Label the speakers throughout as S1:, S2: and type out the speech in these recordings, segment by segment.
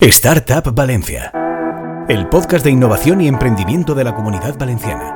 S1: Startup Valencia, el podcast de innovación y emprendimiento de la comunidad valenciana.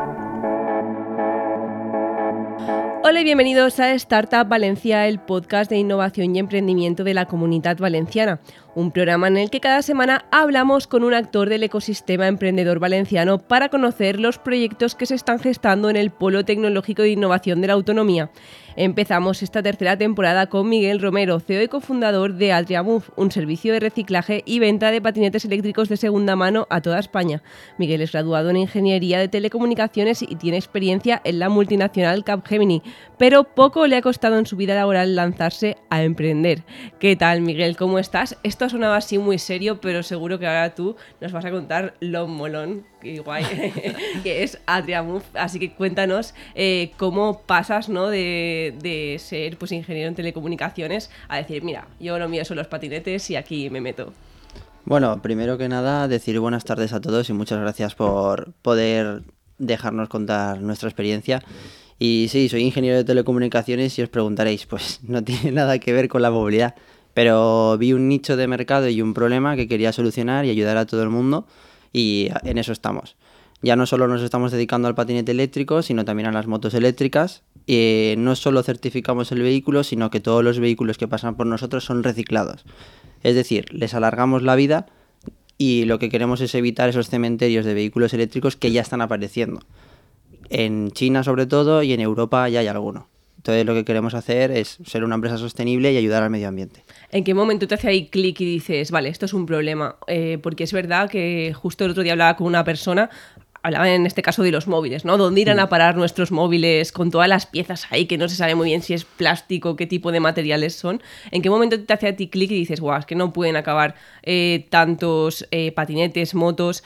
S2: Hola y bienvenidos a Startup Valencia, el podcast de innovación y emprendimiento de la comunidad valenciana un programa en el que cada semana hablamos con un actor del ecosistema emprendedor valenciano para conocer los proyectos que se están gestando en el Polo Tecnológico de Innovación de la Autonomía. Empezamos esta tercera temporada con Miguel Romero, CEO y cofundador de Adriamove, un servicio de reciclaje y venta de patinetes eléctricos de segunda mano a toda España. Miguel es graduado en Ingeniería de Telecomunicaciones y tiene experiencia en la multinacional Capgemini, pero poco le ha costado en su vida laboral lanzarse a emprender. ¿Qué tal, Miguel? ¿Cómo estás? esto ha sonado así muy serio, pero seguro que ahora tú nos vas a contar lo molón y guay que es Adriamuf. Así que cuéntanos eh, cómo pasas ¿no? de, de, ser pues, ingeniero en telecomunicaciones a decir, mira, yo lo mío son los patinetes y aquí me meto.
S3: Bueno, primero que nada, decir buenas tardes a todos y muchas gracias por poder dejarnos contar nuestra experiencia. Y sí, soy ingeniero de telecomunicaciones y os preguntaréis, pues no tiene nada que ver con la movilidad. Pero vi un nicho de mercado y un problema que quería solucionar y ayudar a todo el mundo y en eso estamos. Ya no solo nos estamos dedicando al patinete eléctrico, sino también a las motos eléctricas. Y no solo certificamos el vehículo, sino que todos los vehículos que pasan por nosotros son reciclados. Es decir, les alargamos la vida y lo que queremos es evitar esos cementerios de vehículos eléctricos que ya están apareciendo. En China sobre todo y en Europa ya hay alguno. Entonces lo que queremos hacer es ser una empresa sostenible y ayudar al medio ambiente.
S2: ¿En qué momento te hace ahí clic y dices, vale, esto es un problema? Eh, porque es verdad que justo el otro día hablaba con una persona, hablaba en este caso de los móviles, ¿no? ¿Dónde irán a mm. parar nuestros móviles con todas las piezas ahí que no se sabe muy bien si es plástico, qué tipo de materiales son? ¿En qué momento te hace a ti clic y dices, guau, es que no pueden acabar eh, tantos eh, patinetes, motos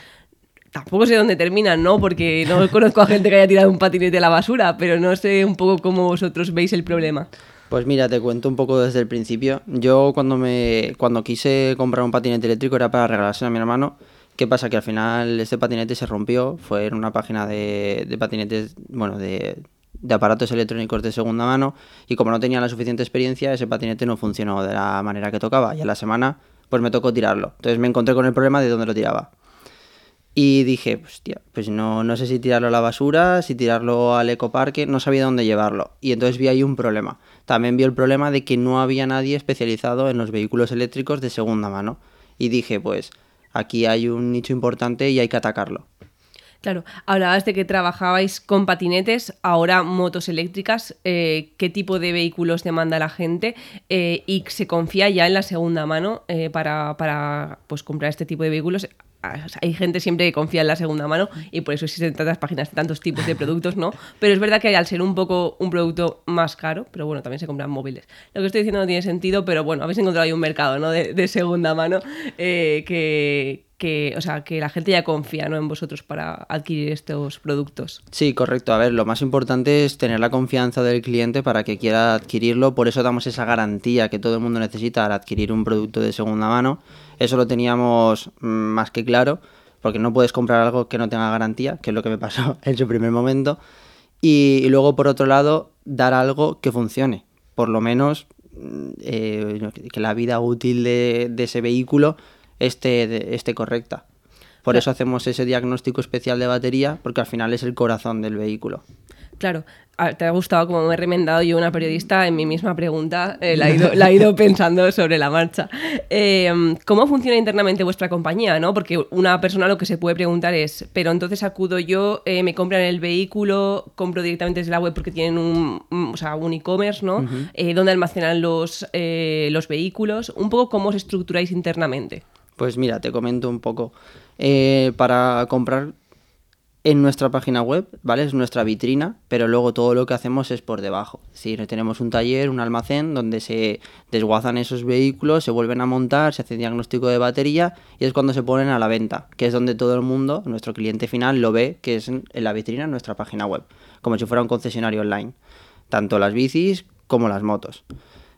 S2: tampoco sé dónde terminan, ¿no? Porque no conozco a gente que haya tirado un patinete a la basura, pero no sé un poco cómo vosotros veis el problema.
S3: Pues mira, te cuento un poco desde el principio. Yo cuando me cuando quise comprar un patinete eléctrico era para regalárselo a mi hermano. ¿Qué pasa? Que al final este patinete se rompió, fue en una página de, patinetes, bueno, de, de aparatos electrónicos de segunda mano y como no tenía la suficiente experiencia, ese patinete no funcionó de la manera que tocaba y a la semana pues me tocó tirarlo. Entonces me encontré con el problema de dónde lo tiraba. Y dije, hostia, pues no, no sé si tirarlo a la basura, si tirarlo al ecoparque, no sabía dónde llevarlo. Y entonces vi ahí un problema. También vi el problema de que no había nadie especializado en los vehículos eléctricos de segunda mano. Y dije, pues aquí hay un nicho importante y hay que atacarlo.
S2: Claro, hablabas de que trabajabais con patinetes, ahora motos eléctricas. Eh, ¿Qué tipo de vehículos demanda la gente? Eh, y se confía ya en la segunda mano eh, para, para pues, comprar este tipo de vehículos hay gente siempre que confía en la segunda mano y por eso existen tantas páginas tantos tipos de productos, ¿no? Pero es verdad que al ser un poco un producto más caro, pero bueno, también se compran móviles. Lo que estoy diciendo no tiene sentido, pero bueno, habéis encontrado ahí un mercado, ¿no? De, segunda mano eh, que, o sea, que la gente ya confía ¿no? en vosotros para adquirir estos productos.
S3: Sí, correcto. A ver, lo más importante es tener la confianza del cliente para que quiera adquirirlo. Por eso damos esa garantía que todo el mundo necesita al adquirir un producto de segunda mano eso lo teníamos mm, más que claro, porque no puedes comprar algo que no tenga garantía, que es lo que me pasó en su primer momento. Y, luego, por otro lado, dar algo que funcione. Por lo menos mm, eh, que la vida útil de, ese vehículo esté, esté correcta. Por eso hacemos ese diagnóstico especial de batería, porque al final es el corazón del vehículo.
S2: Claro, te ha gustado como me he remendado yo una periodista en mi misma pregunta, eh, la, he ido, pensando sobre la marcha. Em, ¿Cómo funciona internamente vuestra compañía? ¿no? Porque una persona lo que se puede preguntar es, pero entonces acudo yo, eh, me compran el vehículo, compro directamente desde la web porque tienen un, o sea, un e-commerce, ¿no? Eh, ¿Dónde almacenan los, los vehículos? Un poco cómo os estructuráis internamente.
S3: Pues mira, te comento un poco. para comprar en nuestra página web, ¿vale? Es nuestra vitrina, pero luego todo lo que hacemos es por debajo. Es decir, tenemos un taller, un almacén donde se desguazan esos vehículos, se vuelven a montar, se hace diagnóstico de batería y es cuando se ponen a la venta, que es donde todo el mundo, nuestro cliente final, lo ve, que es en la vitrina en nuestra página web, como si fuera un concesionario online, tanto las bicis como las motos.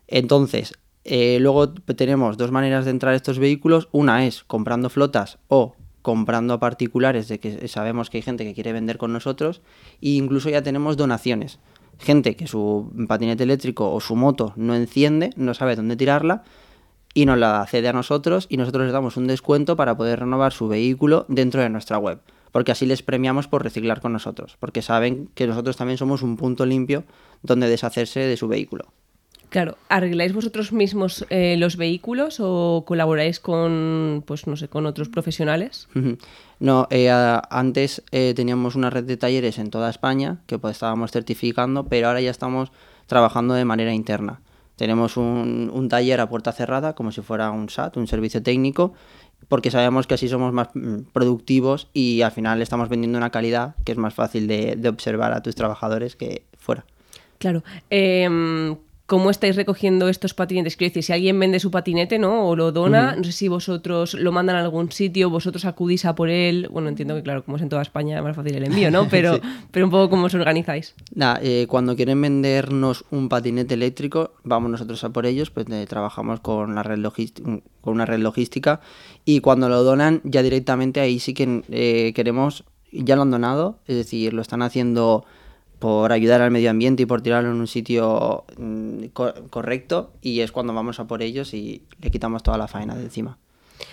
S3: Entonces, eh, luego tenemos dos maneras de entrar a estos vehículos. Una es comprando flotas o comprando a particulares de que sabemos que hay gente que quiere vender con nosotros e incluso ya tenemos donaciones. Gente que su patinete eléctrico o su moto no enciende, no sabe dónde tirarla y nos la cede a nosotros y nosotros les damos un descuento para poder renovar su vehículo dentro de nuestra web. Porque así les premiamos por reciclar con nosotros, porque saben que nosotros también somos un punto limpio donde deshacerse de su vehículo.
S2: Claro, ¿arregláis vosotros mismos eh, los vehículos o colaboráis con, pues no sé, con otros profesionales?
S3: No, eh, antes eh, teníamos una red de talleres en toda España que pues estábamos certificando, pero ahora ya estamos trabajando de manera interna. Tenemos un, un, taller a puerta cerrada, como si fuera un SAT, un servicio técnico, porque sabemos que así somos más mm, productivos y al final estamos vendiendo una calidad que es más fácil de, de observar a tus trabajadores que fuera.
S2: Claro. Eh, ¿Cómo estáis recogiendo estos patinetes? Quiero decir, si alguien vende su patinete, ¿no? O lo dona, no sé si vosotros lo mandan a algún sitio, vosotros acudís a por él. Bueno, entiendo que, claro, como es en toda España, es más fácil el envío, ¿no? Pero, pero un poco cómo os organizáis.
S3: Eh, cuando quieren vendernos un patinete eléctrico, vamos nosotros a por ellos, pues eh, trabajamos con, la red con una red logística y cuando lo donan, ya directamente ahí sí que eh, queremos, ya lo han donado, es decir, lo están haciendo por ayudar al medio ambiente y por tirarlo en un sitio mm, correcto y es cuando vamos a por ellos y le quitamos toda la faena de encima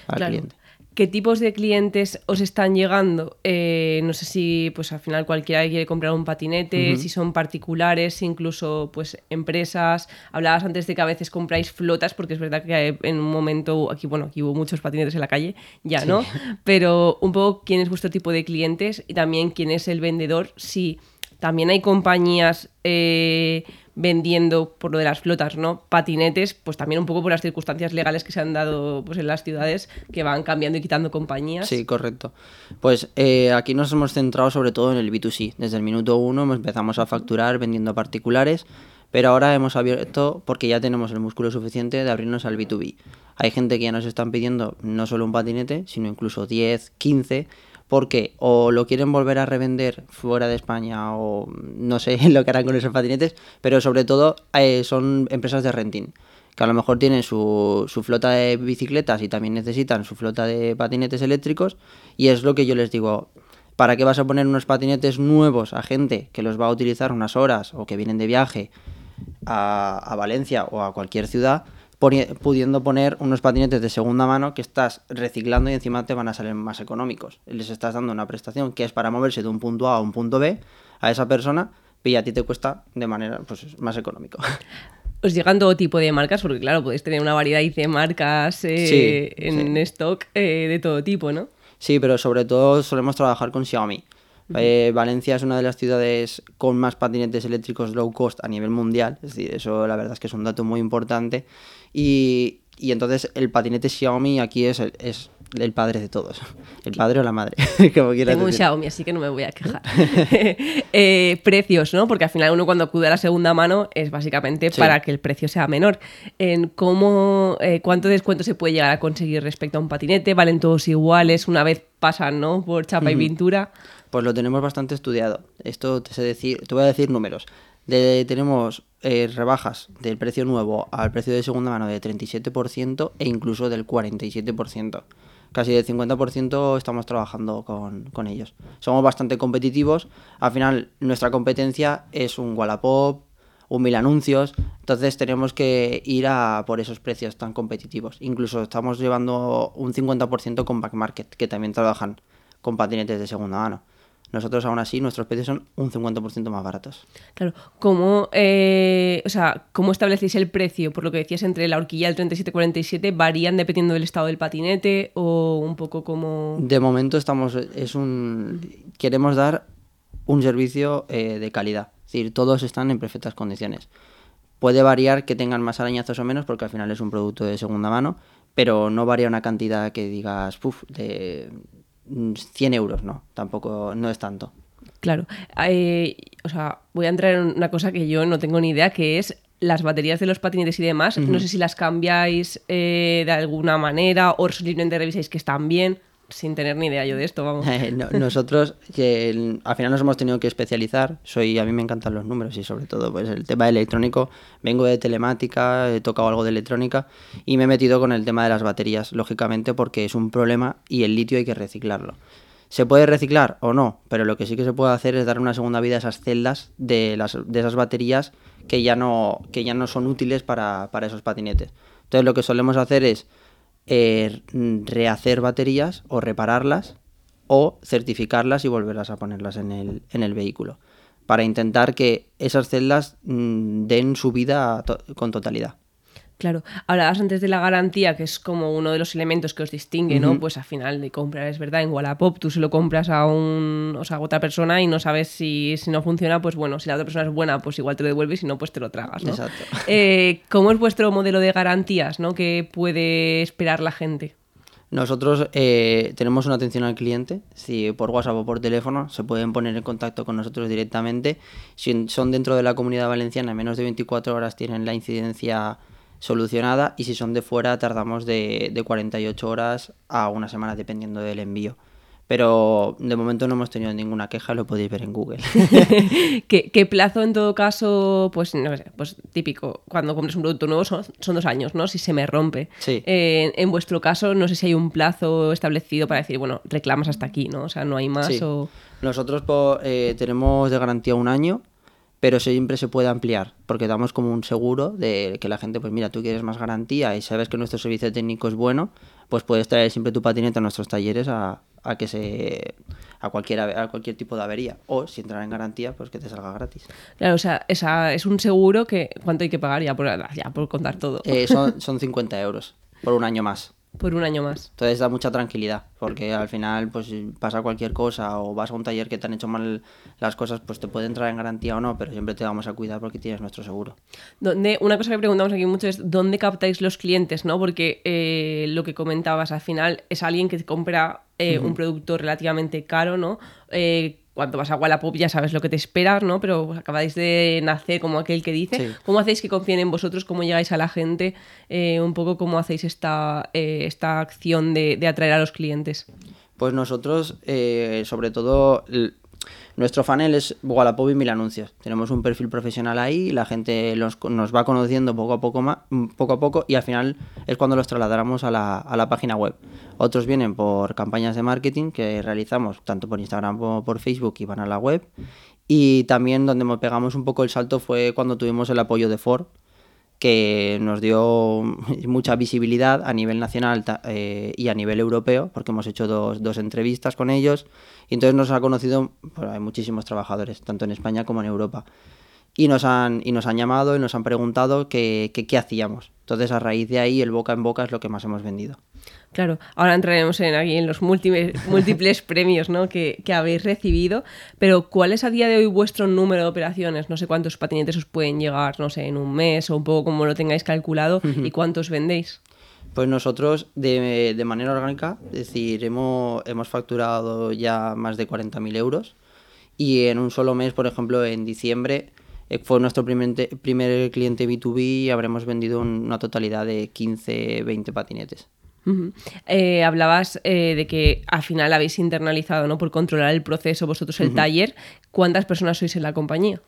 S3: al cliente.
S2: ¿Qué tipos de clientes os están llegando? Eh, no sé si pues al final cualquiera quiere comprar un patinete, si son particulares, incluso pues empresas. Hablabas antes de que a veces compráis flotas, porque es verdad que en un momento, aquí bueno, aquí hubo muchos patinetes en la calle, ya, ¿no? Pero un poco quién es vuestro tipo de clientes y también quién es el vendedor, si también hay compañías eh, vendiendo por lo de las flotas, ¿no? Patinetes, pues también un poco por las circunstancias legales que se han dado pues, en las ciudades, que van cambiando y quitando compañías.
S3: Sí, correcto. Pues eh, aquí nos hemos centrado sobre todo en el B2C. Desde el minuto uno empezamos a facturar vendiendo particulares, pero ahora hemos abierto, porque ya tenemos el músculo suficiente, de abrirnos al B2B. Hay gente que ya nos están pidiendo no solo un patinete, sino incluso 10, 15 porque o lo quieren volver a revender fuera de España o no sé lo que harán con esos patinetes, pero sobre todo eh, son empresas de renting que a lo mejor tienen su, su, flota de bicicletas y también necesitan su flota de patinetes eléctricos y es lo que yo les digo, ¿para qué vas a poner unos patinetes nuevos a gente que los va a utilizar unas horas o que vienen de viaje a, a Valencia o a cualquier ciudad pudiendo poner unos patinetes de segunda mano que estás reciclando y encima te van a salir más económicos. Les estás dando una prestación que es para moverse de un punto A a un punto B a esa persona y a ti te cuesta de manera pues, más económico.
S2: Os llegan todo tipo de marcas, porque claro, podéis tener una variedad de marcas eh, en stock eh, de todo tipo, ¿no?
S3: Sí, pero sobre todo solemos trabajar con Xiaomi. Eh, Valencia es una de las ciudades con más patinetes eléctricos low cost a nivel mundial, es decir, eso la verdad es que es un dato muy importante y, entonces el patinete Xiaomi aquí es, es el padre de todos. El padre o la madre,
S2: como Tengo un Xiaomi, así que no me voy a quejar. Eh, precios, ¿no? Porque al final uno cuando acude a la segunda mano es básicamente para que el precio sea menor. En cómo, eh, ¿Cuánto descuento se puede llegar a conseguir respecto a un patinete? ¿Valen todos iguales una vez pasan, ¿no? Por chapa y pintura.
S3: Pues lo tenemos bastante estudiado. Esto te sé decir, te voy a decir números tenemos eh, rebajas del precio nuevo al precio de segunda mano de 37% e incluso del 47%. Casi del 50% estamos trabajando con, ellos. Somos bastante competitivos. Al final, nuestra competencia es un Wallapop, un mil anuncios. Entonces tenemos que ir a por esos precios tan competitivos. Incluso estamos llevando un 50% con Backmarket, que también trabajan con patinetes de segunda mano nosotros aún así nuestros precios son un 50% más baratos.
S2: Claro, ¿cómo, eh, o sea, ¿cómo establecéis el precio? Por lo que decías, entre la horquilla del 37-47, ¿varían dependiendo del estado del patinete o un poco como...?
S3: De momento estamos, es un, queremos dar un servicio eh, de calidad, es decir, todos están en perfectas condiciones. Puede variar que tengan más arañazos o menos porque al final es un producto de segunda mano, pero no varía una cantidad que digas, puff, de 100 euros, no, tampoco, no es tanto.
S2: Claro, eh, o sea, voy a entrar en una cosa que yo no tengo ni idea, que es las baterías de los patinetes y demás. No sé si las cambiáis eh, de alguna manera o simplemente revisáis que están bien sin tener ni idea yo de esto, vamos.
S3: Eh, nosotros que al final nos hemos tenido que especializar. Soy a mí me encantan los números y sobre todo pues el tema electrónico. Vengo de telemática, he tocado algo de electrónica y me he metido con el tema de las baterías, lógicamente porque es un problema y el litio hay que reciclarlo. ¿Se puede reciclar o no? Pero lo que sí que se puede hacer es dar una segunda vida a esas celdas de, las, de esas baterías que ya no, que ya no son útiles para, para esos patinetes. Entonces lo que solemos hacer es eh, rehacer baterías o repararlas o certificarlas y volverlas a ponerlas en el, en el vehículo para intentar que esas celdas mm, den su vida con totalidad.
S2: Claro, hablabas antes de la garantía, que es como uno de los elementos que os distingue, ¿no? Pues al final de comprar, es verdad, en Wallapop tú se lo compras a un, o sea, a otra persona y no sabes si, si no funciona, pues bueno, si la otra persona es buena, pues igual te lo devuelves, si no, pues te lo tragas, ¿no?
S3: Exacto.
S2: Eh, ¿Cómo es vuestro modelo de garantías, ¿no? Que puede esperar la gente?
S3: Nosotros eh, tenemos una atención al cliente, si por WhatsApp o por teléfono se pueden poner en contacto con nosotros directamente. Si son dentro de la comunidad valenciana, en menos de 24 horas tienen la incidencia solucionada y si son de fuera tardamos de, de 48 horas a una semana dependiendo del envío. Pero de momento no hemos tenido ninguna queja, lo podéis ver en Google.
S2: ¿Qué, qué plazo en todo caso, pues no sé, pues típico, cuando compras un producto nuevo son, son dos años, ¿no? Si se me rompe.
S3: Sí.
S2: Eh, en vuestro caso, no sé si hay un plazo establecido para decir, bueno, reclamas hasta aquí, ¿no? O sea, no hay más
S3: Sí.
S2: o...
S3: Nosotros eh, tenemos de garantía un año, pero siempre se puede ampliar, porque damos como un seguro de que la gente, pues mira, tú quieres más garantía y sabes que nuestro servicio técnico es bueno, pues puedes traer siempre tu patinete a nuestros talleres a, a que se a cualquier a cualquier tipo de avería o si entrar en garantía, pues que te salga gratis.
S2: Claro, o sea, esa, es un seguro que... ¿Cuánto hay que pagar ya por, ya por contar todo?
S3: Eh, son, son 50 euros por un año más.
S2: Por un año más.
S3: Entonces da mucha tranquilidad, porque al final, pues pasa cualquier cosa o vas a un taller que te han hecho mal las cosas, pues te puede entrar en garantía o no, pero siempre te vamos a cuidar porque tienes nuestro seguro.
S2: Donde, una cosa que preguntamos aquí mucho es dónde captáis los clientes, ¿no? Porque eh, lo que comentabas, al final es alguien que compra eh, un producto relativamente caro, ¿no? Eh, cuando vas a Wallapop ya sabes lo que te esperas, ¿no? Pero acabáis de nacer como aquel que dice.
S3: Sí.
S2: ¿Cómo hacéis que confíen en vosotros? ¿Cómo llegáis a la gente? Eh, un poco cómo hacéis esta, eh, esta acción de, de atraer a los clientes.
S3: Pues nosotros, eh, sobre todo, nuestro funnel es Wallapop y Mil Anuncios. Tenemos un perfil profesional ahí, la gente nos va conociendo poco a poco, ma- mm, poco a poco y al final es cuando los trasladamos a la, a la página web. Otros vienen por campañas de marketing que realizamos tanto por Instagram como por Facebook y van a la web. Y también donde pegamos un poco el salto fue cuando tuvimos el apoyo de Ford, que nos dio mucha visibilidad a nivel nacional eh, y a nivel europeo, porque hemos hecho dos, dos entrevistas con ellos, y entonces nos ha conocido, hay muchísimos trabajadores, tanto en España como en Europa, y nos han, y nos han llamado y nos han preguntado que qué hacíamos. Entonces a raíz de ahí el boca en boca es lo que más hemos vendido.
S2: Claro, ahora entraremos en, aquí en los múltiples, múltiples premios ¿no? que, que habéis recibido, pero ¿cuál es a día de hoy vuestro número de operaciones? No sé cuántos patinetes os pueden llegar, no sé, en un mes o un poco como lo tengáis calculado y cuántos vendéis.
S3: Pues nosotros de, de manera orgánica, es decir, hemos, hemos facturado ya más de 40.000 euros y en un solo mes, por ejemplo, en diciembre eh, fue nuestro primer, primer cliente B2B y habremos vendido un- una totalidad de 15, 20 patinetes.
S2: Eh, hablabas eh, de que al final habéis internalizado, ¿no? Por controlar el proceso, vosotros el taller. ¿Cuántas personas sois en la compañía?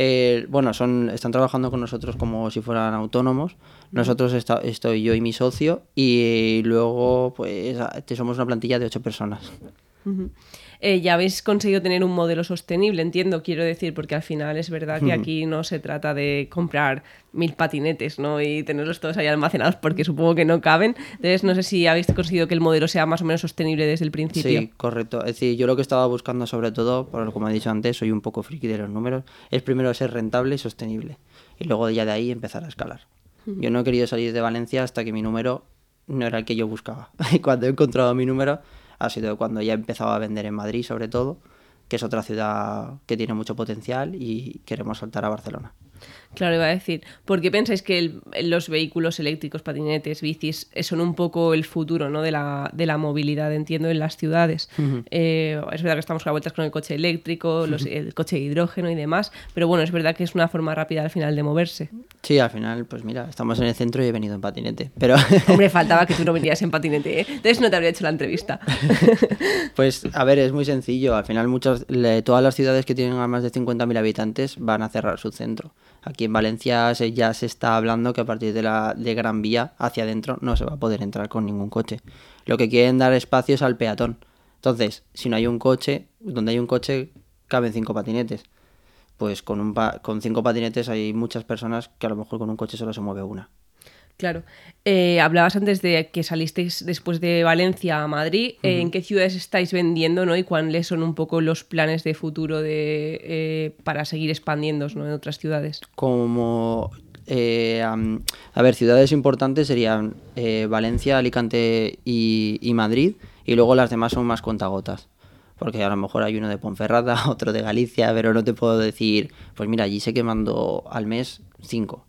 S3: Eh, bueno, son, están trabajando con nosotros como si fueran autónomos. Nosotros esta- estoy yo y mi socio y luego pues somos una plantilla de ocho personas.
S2: Eh, ya habéis conseguido tener un modelo sostenible, entiendo, quiero decir, porque al final es verdad que aquí no se trata de comprar mil patinetes ¿no? y tenerlos todos ahí almacenados porque supongo que no caben. Entonces, no sé si habéis conseguido que el modelo sea más o menos sostenible desde el principio.
S3: Sí, correcto. Es decir, yo lo que estaba buscando sobre todo, por como he dicho antes, soy un poco friki de los números, es primero ser rentable y sostenible. Y luego ya de ahí empezar a escalar. Yo no he querido salir de Valencia hasta que mi número no era el que yo buscaba. Y cuando he encontrado mi número ha sido cuando ya he empezado a vender en Madrid sobre todo, que es otra ciudad que tiene mucho potencial y queremos saltar a Barcelona.
S2: Claro, iba a decir, ¿por qué pensáis que el- los vehículos eléctricos, patinetes, bicis, eh, son un poco el futuro ¿no? de, la, de la movilidad, entiendo, en las ciudades? Eh, es verdad que estamos a vueltas con el coche eléctrico, los- el coche de hidrógeno y demás, pero bueno, es verdad que es una forma rápida al final de moverse.
S3: Sí, al final, pues mira, estamos en el centro y he venido en patinete. Pero
S2: Hombre, faltaba que tú no vinieras en patinete, ¿eh? Entonces no te habría hecho la entrevista.
S3: Pues a ver, es muy sencillo. Al final muchas, le- todas las ciudades que tienen a más de 50.000 habitantes van a cerrar su centro. Aquí en Valencia se- ya se está hablando que a partir de la de Gran Vía hacia adentro no se va a poder entrar con ningún coche. Lo que quieren dar espacio es al peatón. Entonces, si no hay un coche, donde hay un coche caben cinco patinetes. Pues con, un pa- con cinco patinetes hay muchas personas que a lo mejor con un coche solo se mueve una.
S2: Claro. Eh, hablabas antes de que salisteis después de Valencia a Madrid. Eh, ¿En qué ciudades estáis vendiendo ¿no? y cuáles son un poco los planes de futuro de, eh, para seguir expandiéndose ¿no? en otras ciudades?
S3: Como a ver, ciudades importantes serían Valencia, Alicante y, y, Madrid, y luego las demás son más contagotas. Porque a lo mejor hay uno de Ponferrada, otro de Galicia, pero no te puedo decir, pues mira, allí sé que mando al mes cinco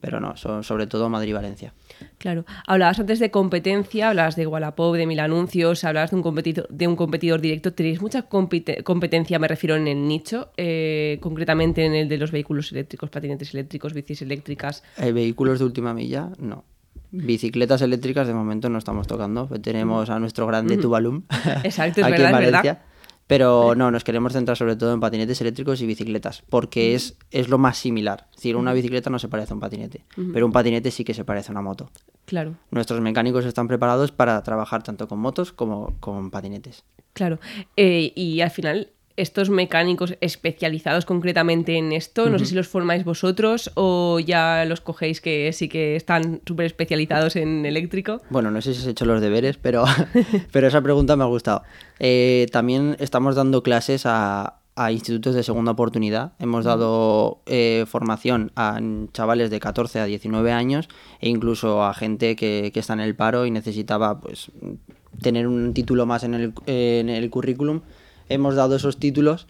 S3: pero no, son sobre todo Madrid y Valencia.
S2: Claro. Hablabas antes de competencia, hablabas de Wallapop, de Mil Anuncios, hablabas de un competidor, de un competidor directo. ¿Tenéis mucha competencia, me refiero, en el nicho, eh, concretamente en el de los vehículos eléctricos, patinetes eléctricos, bicis eléctricas?
S3: ¿Hay vehículos de última milla? No. Bicicletas eléctricas de momento no estamos tocando. Tenemos a nuestro grande Tubalum
S2: Exacto, es aquí verdad, en Valencia.
S3: Pero no, nos queremos centrar sobre todo en patinetes eléctricos y bicicletas, porque es, es lo más similar. Es decir, una bicicleta no se parece a un patinete, pero un patinete sí que se parece a una moto.
S2: Claro.
S3: Nuestros mecánicos están preparados para trabajar tanto con motos como con patinetes.
S2: Claro. Eh, y al final, estos mecánicos especializados concretamente en esto? No sé si los formáis vosotros o ya los cogéis que sí que están súper especializados en eléctrico.
S3: Bueno, no sé si has hecho los deberes, pero, pero esa pregunta me ha gustado. Eh, también estamos dando clases a, institutos de segunda oportunidad. Hemos dado eh, formación a chavales de 14 a 19 años e incluso a gente que, que está en el paro y necesitaba pues tener un título más en el, en el currículum hemos dado esos títulos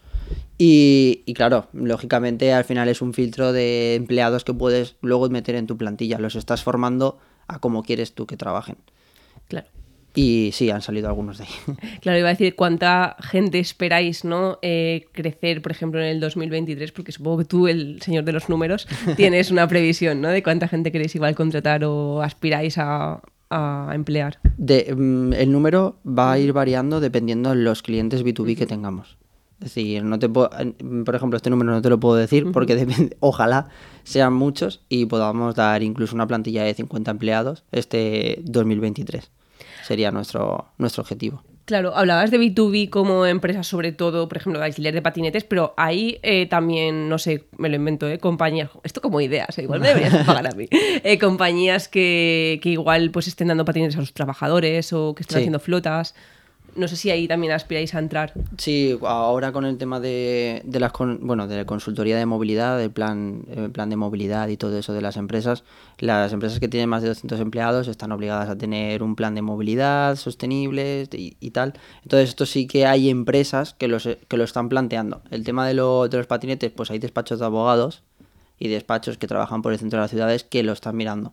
S3: y, claro, lógicamente al final es un filtro de empleados que puedes luego meter en tu plantilla. Los estás formando a como quieres tú que trabajen.
S2: Claro.
S3: Y sí, han salido algunos de ahí.
S2: Claro, iba a decir cuánta gente esperáis ¿no? Eh, crecer, por ejemplo, en el 2023, porque supongo que tú, el señor de los números, tienes una previsión ¿no? de cuánta gente queréis igual contratar o aspiráis a, a emplear?
S3: De, mm, el número va a ir variando dependiendo de los clientes B2B que tengamos. Es decir, no te por ejemplo, este número no te lo puedo decir porque ojalá sean muchos y podamos dar incluso una plantilla de 50 empleados este 2023. Sería nuestro, nuestro objetivo.
S2: Claro, hablabas de B2B como empresa, sobre todo, por ejemplo, de alquiler de patinetes, pero hay eh, también, no sé, me lo invento, ¿eh? compañías, esto como ideas, ¿eh? igual me deberías pagar a mí, eh, compañías que, que, igual pues estén dando patinetes a sus trabajadores o que estén haciendo flotas. No sé si ahí también aspiráis a entrar.
S3: Sí, ahora con el tema de, de las bueno, de la consultoría de movilidad, del plan, el plan de movilidad y todo eso de las empresas, las empresas que tienen más de 200 empleados están obligadas a tener un plan de movilidad sostenible y, tal. Entonces, esto sí que hay empresas que, los, que lo están planteando. El tema de, lo, de los patinetes, pues hay despachos de abogados y despachos que trabajan por el centro de las ciudades que lo están mirando.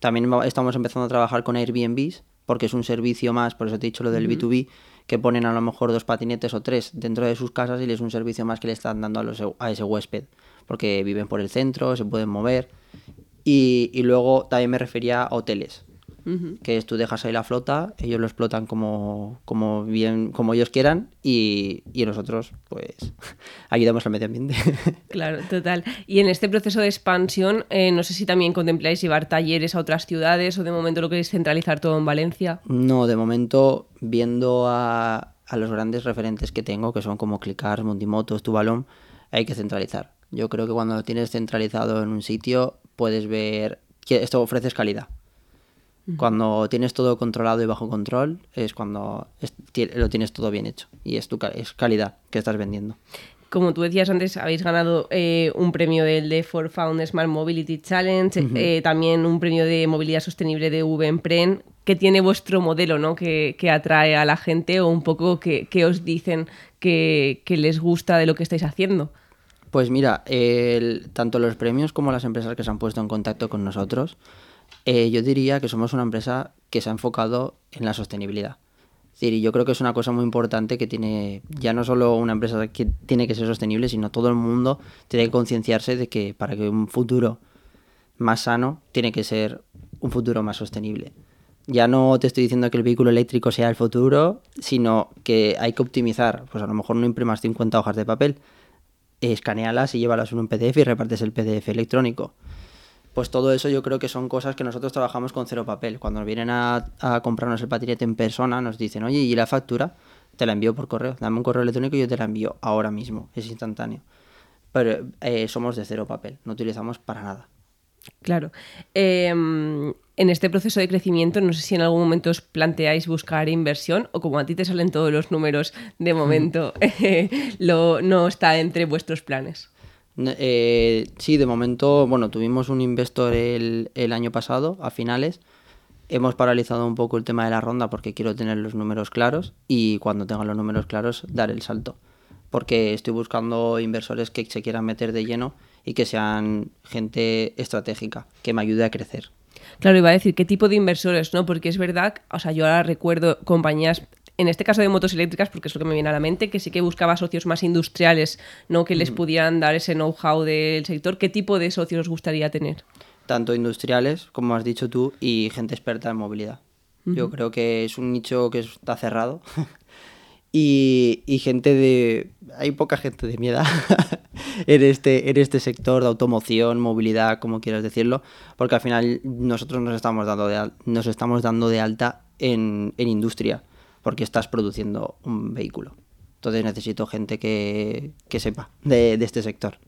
S3: También estamos empezando a trabajar con Airbnbs porque es un servicio más, por eso te he dicho lo del B2B, que ponen a lo mejor dos patinetes o tres dentro de sus casas y es un servicio más que le están dando a, los, a ese huésped, porque viven por el centro, se pueden mover. Y, y luego también me refería a hoteles que es tú dejas ahí la flota, ellos lo explotan como, como bien, como ellos quieran y, nosotros pues ayudamos al medio ambiente.
S2: Claro, total. Y en este proceso de expansión, eh, no sé si también contempláis llevar talleres a otras ciudades o de momento lo queréis centralizar todo en Valencia.
S3: No, de momento viendo a, a los grandes referentes que tengo, que son como Clicar, Mundimotos, Tubalón, hay que centralizar. Yo creo que cuando lo tienes centralizado en un sitio puedes ver que esto ofrece calidad. Cuando tienes todo controlado y bajo control es cuando lo tienes todo bien hecho y es, tu, es calidad que estás vendiendo.
S2: Como tú decías antes, habéis ganado eh, un premio del de For Found Smart Mobility Challenge, eh, también un premio de movilidad sostenible de VEMPREN. ¿Qué tiene vuestro modelo ¿no? que, atrae a la gente o un poco que, os dicen que, les gusta de lo que estáis haciendo?
S3: Pues mira, tanto los premios como las empresas que se han puesto en contacto con nosotros eh, yo diría que somos una empresa que se ha enfocado en la sostenibilidad. Es decir, yo creo que es una cosa muy importante que tiene, ya no solo una empresa que tiene que ser sostenible, sino todo el mundo tiene que concienciarse de que para que un futuro más sano tiene que ser un futuro más sostenible. Ya no te estoy diciendo que el vehículo eléctrico sea el futuro, sino que hay que optimizar. Pues a lo mejor no imprimas 50 hojas de papel, escanealas y llévalas en un PDF y repartes el PDF electrónico. Pues todo eso yo creo que son cosas que nosotros trabajamos con cero papel. Cuando vienen a, comprarnos el patinete en persona, nos dicen, oye, ¿y la factura? Te la envío por correo. Dame un correo electrónico y yo te la envío ahora mismo. Es instantáneo. Pero eh, somos de cero papel, no utilizamos para nada.
S2: Claro. Em, en este proceso de crecimiento, no sé si en algún momento os planteáis buscar inversión o como a ti te salen todos los números de momento, lo, no está entre vuestros planes.
S3: Eh, sí, de momento, bueno, tuvimos un investor el, el año pasado, a finales. Hemos paralizado un poco el tema de la ronda porque quiero tener los números claros y cuando tenga los números claros dar el salto. Porque estoy buscando inversores que se quieran meter de lleno y que sean gente estratégica, que me ayude a crecer.
S2: Claro, iba a decir qué tipo de inversores, ¿no? Porque es verdad, o sea, yo ahora recuerdo compañías en este caso de motos eléctricas, porque es lo que me viene a la mente, que sí que buscaba socios más industriales, ¿no? Que les pudieran dar ese know-how del sector. ¿Qué tipo de socios os gustaría tener?
S3: Tanto industriales, como has dicho tú, y gente experta en movilidad. Yo creo que es un nicho que está cerrado. y, y, gente de... Hay poca gente de miedo en, este, en este sector de automoción, movilidad, como quieras decirlo, porque al final nosotros nos estamos dando de, nos estamos dando de alta en, en industria, porque estás produciendo un vehículo. Entonces necesito gente que, que sepa de, de, este sector.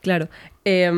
S2: Claro. Eh,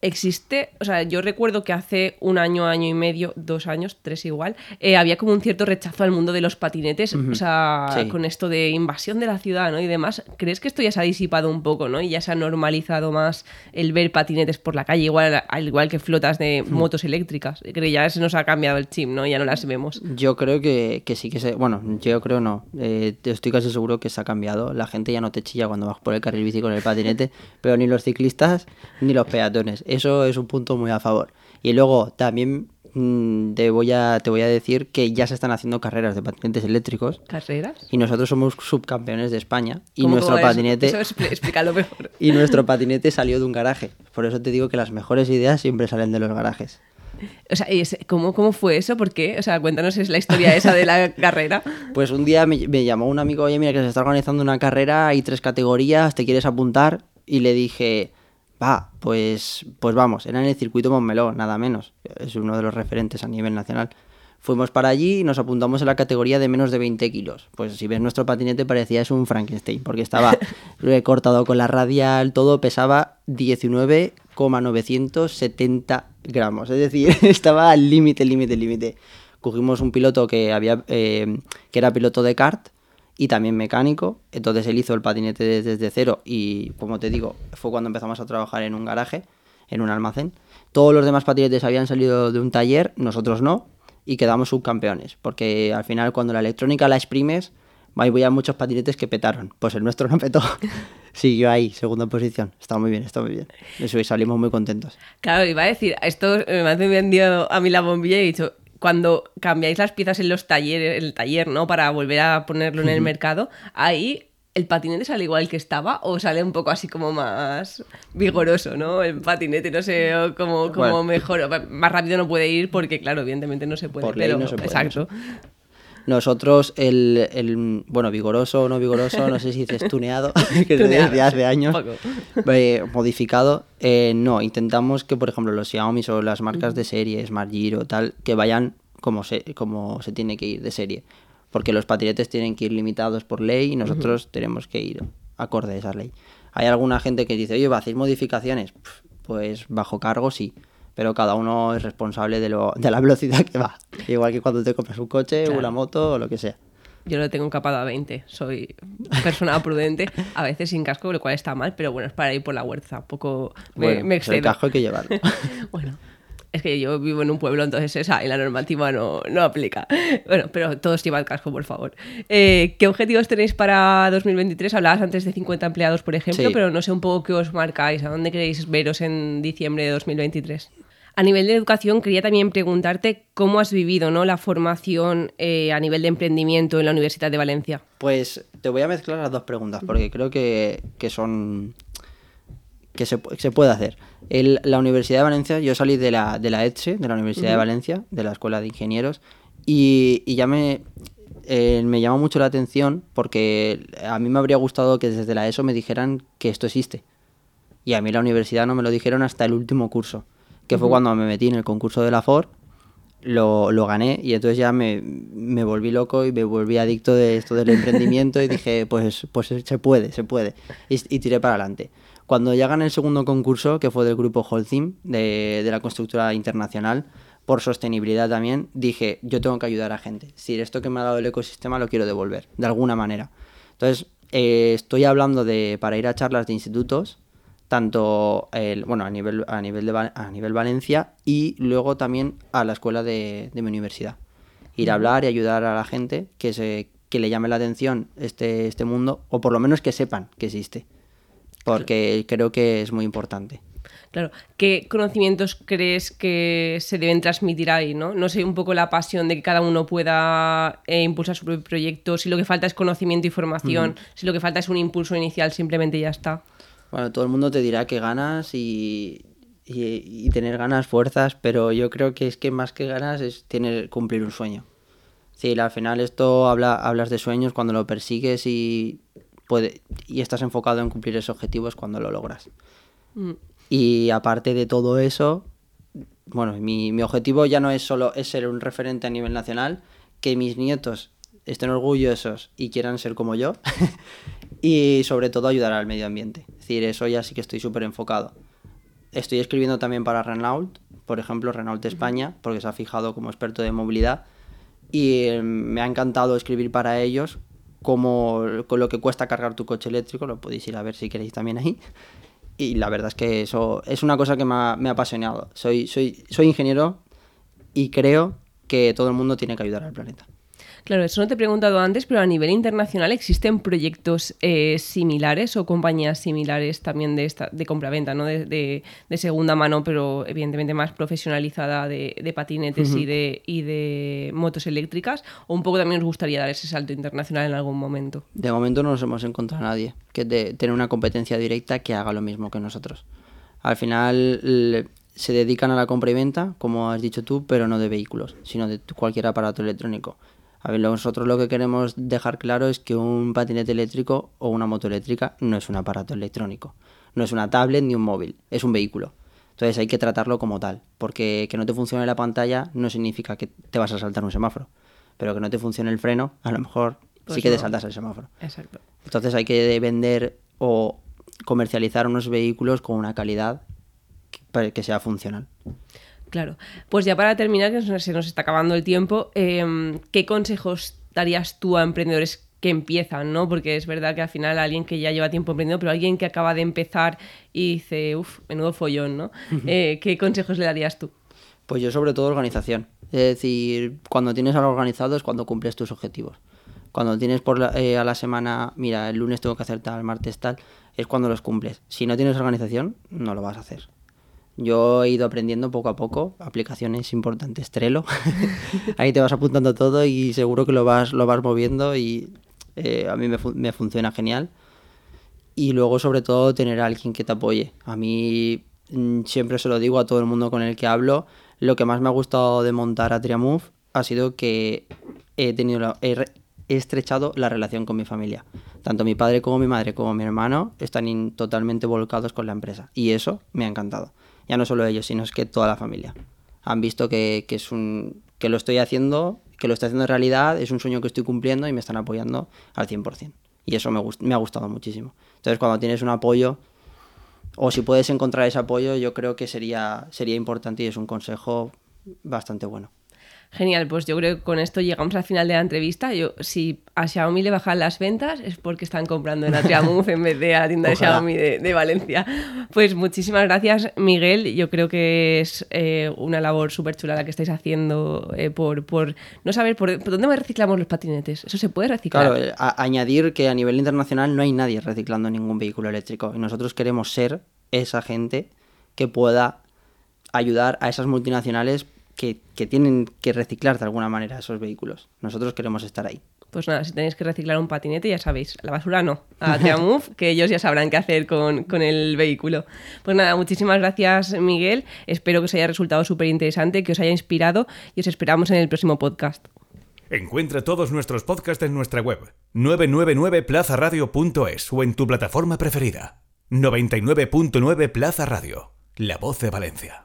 S2: existe, o sea, yo recuerdo que hace un año, año y medio, dos años, tres igual, eh, había como un cierto rechazo al mundo de los patinetes, uh -huh. o sea, sí. con esto de invasión de la ciudad, ¿no? Y demás. ¿Crees que esto ya se ha disipado un poco, ¿no? Y ya se ha normalizado más el ver patinetes por la calle, igual, al igual que flotas de uh -huh. motos eléctricas. Creo que ya se nos ha cambiado el chip, ¿no? Ya no las vemos.
S3: Yo creo que, que sí que se, bueno, yo creo no, eh, estoy casi seguro que se ha cambiado. La gente ya no te chilla cuando vas por el carril bici con el patinete, pero ni los ciclistas ni los peatones eso es un punto muy a favor. Y luego también mmm, te, voy a, te voy a decir que ya se están haciendo carreras de patinetes eléctricos.
S2: ¿Carreras?
S3: Y nosotros somos subcampeones de España. Y nuestro patinete.
S2: Eso, eso explícalo mejor.
S3: y nuestro patinete salió de un garaje. Por eso te digo que las mejores ideas siempre salen de los garajes.
S2: O sea, ¿cómo, ¿cómo fue eso? ¿Por qué? O sea, cuéntanos la historia esa de la carrera.
S3: Pues un día me, me, llamó un amigo, oye, mira que se está organizando una carrera, hay tres categorías, ¿te quieres apuntar? Y le dije, va, pues, pues vamos, era en el circuito Montmeló, nada menos, es uno de los referentes a nivel nacional. Fuimos para allí y nos apuntamos en la categoría de menos de 20 kilos. Pues si ves nuestro patinete parecía es un Frankenstein, porque estaba cortado con la radial, todo pesaba 19,970 gramos. Es decir, estaba al límite, límite, límite. Cogimos un piloto que, había, eh, que era piloto de kart, y también mecánico. Entonces él hizo el patinete desde, cero y, como te digo, fue cuando empezamos a trabajar en un garaje, en un almacén. Todos los demás patinetes habían salido de un taller, nosotros no, y quedamos subcampeones, porque al final cuando la electrónica la exprimes, había muchos patinetes que petaron. Pues el nuestro no petó. Siguió ahí, segunda posición. Está muy bien, está muy bien. Eso y salimos muy contentos.
S2: Claro, iba a decir, esto me ha vendido a mí la bombilla y he dicho, cuando cambiáis las piezas en los talleres, el taller, ¿no? Para volver a ponerlo en el mercado, ahí el patinete sale igual que estaba o sale un poco así como más vigoroso, ¿no? El patinete, no sé, como, como bueno. mejor, más rápido no puede ir porque, claro, evidentemente no se puede.
S3: Por
S2: pero,
S3: no se puede,
S2: exacto.
S3: Nosotros, el, el, bueno, vigoroso o no vigoroso, no sé si dices tuneado, que es desde hace años, eh, modificado, eh, no, intentamos que, por ejemplo, los Xiaomi o las marcas de serie, Smart Giro, tal, que vayan como se, como se tiene que ir de serie. Porque los patinetes tienen que ir limitados por ley y nosotros uh -huh. tenemos que ir acorde a esa ley. Hay alguna gente que dice, oye, ¿va a hacer modificaciones? Pues bajo cargo sí pero cada uno es responsable de, lo, de la velocidad que va. Igual que cuando te compras un coche, claro. una moto o lo que sea.
S2: Yo lo tengo capado a 20, soy persona prudente, a veces sin casco, lo cual está mal, pero bueno, es para ir por la huerta, poco me,
S3: bueno,
S2: me excedo.
S3: El casco hay que llevarlo.
S2: bueno, es que yo vivo en un pueblo, entonces esa y la normativa no, no aplica. Bueno, pero todos llevan casco, por favor. Eh, ¿Qué objetivos tenéis para 2023? Hablabas antes de 50 empleados, por ejemplo, sí. pero no sé un poco qué os marcáis, a dónde queréis veros en diciembre de 2023. A nivel de educación, quería también preguntarte cómo has vivido ¿no? la formación eh, a nivel de emprendimiento en la Universidad de Valencia.
S3: Pues te voy a mezclar las dos preguntas, porque creo que, que son. que se, se puede hacer. El, la Universidad de Valencia, yo salí de la, de la ETSE, de la Universidad uh -huh. de Valencia, de la Escuela de Ingenieros, y, y ya me, eh, me llama mucho la atención porque a mí me habría gustado que desde la ESO me dijeran que esto existe. Y a mí la universidad no me lo dijeron hasta el último curso que fue uh -huh. cuando me metí en el concurso de la FOR, lo, lo gané y entonces ya me, me, volví loco y me volví adicto de esto del emprendimiento y dije, pues, pues se puede, se puede. Y, y tiré para adelante. Cuando ya gané el segundo concurso, que fue del grupo Holcim, de, de la constructora internacional, por sostenibilidad también, dije, yo tengo que ayudar a gente. Es decir, esto que me ha dado el ecosistema lo quiero devolver, de alguna manera. Entonces, eh, estoy hablando de, para ir a charlas de institutos, tanto el, bueno, a nivel, a, nivel de, a nivel Valencia y luego también a la escuela de, de mi universidad. Ir a hablar y ayudar a la gente que, se, que le llame la atención este, este mundo, o por lo menos que sepan que existe, porque creo que es muy importante.
S2: Claro, ¿qué conocimientos crees que se deben transmitir ahí? No, no sé, un poco la pasión de que cada uno pueda eh, impulsar su propio proyecto, si lo que falta es conocimiento y formación, si lo que falta es un impulso inicial, simplemente ya está.
S3: Bueno, todo el mundo te dirá que ganas y, y, y tener ganas, fuerzas, pero yo creo que es que más que ganas es tener, cumplir un sueño. Sí, al final esto habla, hablas de sueños cuando lo persigues y, puede, y estás enfocado en cumplir esos objetivos cuando lo logras.
S2: Mm.
S3: Y aparte de todo eso, bueno, mi, mi objetivo ya no es solo es ser un referente a nivel nacional, que mis nietos estén orgullosos y quieran ser como yo, y sobre todo ayudar al medio ambiente. Es decir, eso ya sí que estoy súper enfocado. Estoy escribiendo también para Renault, por ejemplo, Renault España, porque se ha fijado como experto de movilidad, y eh, me ha encantado escribir para ellos como con lo que cuesta cargar tu coche eléctrico, lo podéis ir a ver si queréis también ahí. Y la verdad es que eso es una cosa que me ha, me ha apasionado. Soy, soy, soy ingeniero y creo que todo el mundo tiene que ayudar al planeta.
S2: Claro, eso no te he preguntado antes, pero a nivel internacional existen proyectos eh, similares o compañías similares también de esta, de compraventa, ¿no? De, de, de segunda mano, pero evidentemente más profesionalizada de, de patinetes y, de, y de motos eléctricas. O un poco también os gustaría dar ese salto internacional en algún momento.
S3: De momento no nos hemos encontrado a nadie que de tener una competencia directa que haga lo mismo que nosotros. Al final le- se dedican a la compra y venta, como has dicho tú, pero no de vehículos, sino de cualquier aparato electrónico. A ver, nosotros lo que queremos dejar claro es que un patinete eléctrico o una moto eléctrica no es un aparato electrónico, no es una tablet ni un móvil, es un vehículo. Entonces hay que tratarlo como tal, porque que no te funcione la pantalla no significa que te vas a saltar un semáforo, pero que no te funcione el freno, a lo mejor
S2: Pues
S3: sí que te saltas el semáforo.
S2: Exacto.
S3: Entonces hay que vender o comercializar unos vehículos con una calidad que sea funcional.
S2: Claro. Pues ya para terminar, que se nos está acabando el tiempo, eh, ¿qué consejos darías tú a emprendedores que empiezan, ¿no? Porque es verdad que al final alguien que ya lleva tiempo emprendiendo, pero alguien que acaba de empezar y dice, uff, menudo follón, ¿no? Eh, ¿Qué consejos le darías tú?
S3: Pues yo sobre todo organización. Es decir, cuando tienes algo organizado es cuando cumples tus objetivos. Cuando tienes por la- eh, a la semana, mira, el lunes tengo que hacer tal, el martes tal, es cuando los cumples. Si no tienes organización, no lo vas a hacer. Yo he ido aprendiendo poco a poco, aplicaciones importantes, Trello. Ahí te vas apuntando todo y seguro que lo vas, lo vas moviendo y eh, a mí me, me funciona genial. Y luego, sobre todo, tener a alguien que te apoye. A mí mm, siempre se lo digo a todo el mundo con el que hablo. Lo que más me ha gustado de montar a Triamove ha sido que he tenido la- he, he estrechado la relación con mi familia. Tanto mi padre como mi madre como mi hermano están totalmente volcados con la empresa. Y eso me ha encantado. Ya no solo ellos, sino es que toda la familia. Han visto que, que es un que lo estoy haciendo, que lo estoy haciendo en realidad, es un sueño que estoy cumpliendo y me están apoyando al 100%. Y eso me, me ha gustado muchísimo. Entonces, cuando tienes un apoyo, o si puedes encontrar ese apoyo, yo creo que sería, sería importante y es un consejo bastante bueno.
S2: Genial, pues yo creo que con esto llegamos al final de la entrevista. Yo, si a Xiaomi le bajan las ventas es porque están comprando en Atriamove en vez de a la tienda de. Xiaomi de, de Valencia. Pues muchísimas gracias, Miguel. Yo creo que es eh, una labor súper chula la que estáis haciendo eh, por, por no saber por, por dónde reciclamos los patinetes. ¿Eso se puede reciclar?
S3: Claro, eh, a- añadir que a nivel internacional no hay nadie reciclando ningún vehículo eléctrico y nosotros queremos ser esa gente que pueda ayudar a esas multinacionales que, que tienen que reciclar de alguna manera esos vehículos. Nosotros queremos estar ahí.
S2: Pues nada, si tenéis que reciclar un patinete, ya sabéis, la basura no, a Triamove, que ellos ya sabrán qué hacer con, con el vehículo. Pues nada, muchísimas gracias, Miguel. Espero que os haya resultado súper interesante, que os haya inspirado y os esperamos en el próximo podcast.
S1: Encuentra todos nuestros podcasts en nuestra web 999plazaradio.es o en tu plataforma preferida. 99.9 Plaza Radio, la voz de Valencia.